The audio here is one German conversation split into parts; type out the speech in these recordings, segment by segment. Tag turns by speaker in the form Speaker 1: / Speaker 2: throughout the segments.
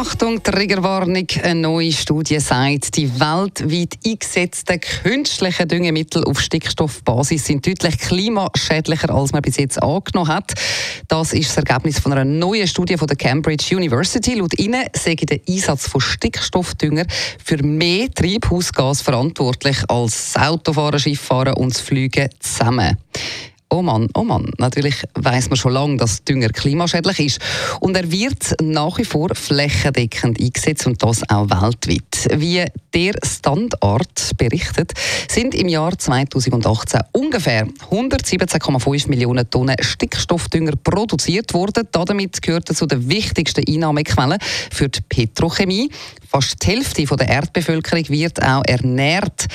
Speaker 1: Achtung, Triggerwarnung. Eine neue Studie sagt, die weltweit eingesetzten künstlichen Düngemittel auf Stickstoffbasis sind deutlich klimaschädlicher, als man bis jetzt angenommen hat. Das ist das Ergebnis von einer neuen Studie von der Cambridge University. Laut ihnen sei der Einsatz von Stickstoffdünger für mehr Treibhausgas verantwortlich als das Autofahren, Schifffahren und das Fliegen zusammen. Oh Mann, oh Mann. Natürlich weiß man schon lange, dass Dünger klimaschädlich ist. Und er wird nach wie vor flächendeckend eingesetzt und das auch weltweit. Wie der Standard berichtet, sind im Jahr 2018 ungefähr 117,5 Millionen Tonnen Stickstoffdünger produziert worden. Damit gehört er zu den wichtigsten Einnahmequellen für die Petrochemie. Fast die Hälfte der Erdbevölkerung wird auch ernährt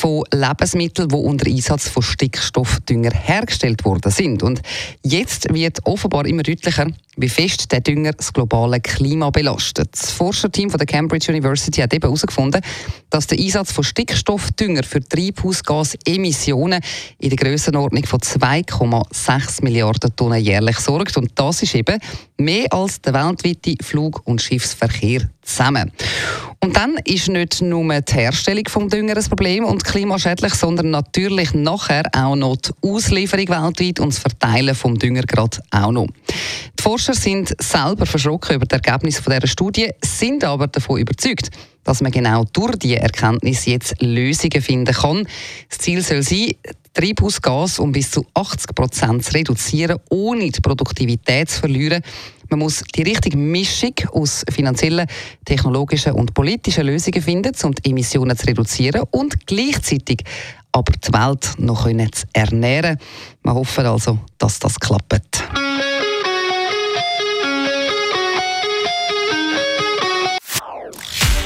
Speaker 1: von Lebensmitteln, die unter Einsatz von Stickstoffdünger hergestellt worden sind. Und jetzt wird offenbar immer deutlicher, wie fest der Dünger das globale Klima belastet. Das Forscherteam von der Cambridge University hat eben herausgefunden, dass der Einsatz von Stickstoffdünger für Treibhausgasemissionen in der Grössenordnung von 2,6 Milliarden Tonnen jährlich sorgt. Und das ist eben mehr als der weltweite Flug- und Schiffsverkehr zusammen. Und dann ist nicht nur die Herstellung des Dünger ein Problem und klimaschädlich, sondern natürlich nachher auch noch die Auslieferung weltweit und das Verteilen des Dünger gerade auch noch. Die Forscher sind selber verschrocken über das Ergebnis dieser Studie, sind aber davon überzeugt, dass man genau durch diese Erkenntnis jetzt Lösungen finden kann. Das Ziel soll sein, Treibhausgas um bis zu 80 Prozent zu reduzieren, ohne die Produktivität zu verlieren. Man muss die richtige Mischung aus finanziellen, technologischen und politischen Lösungen finden, um die Emissionen zu reduzieren und gleichzeitig aber die Welt noch zu ernähren. Wir hoffen also, dass das klappt.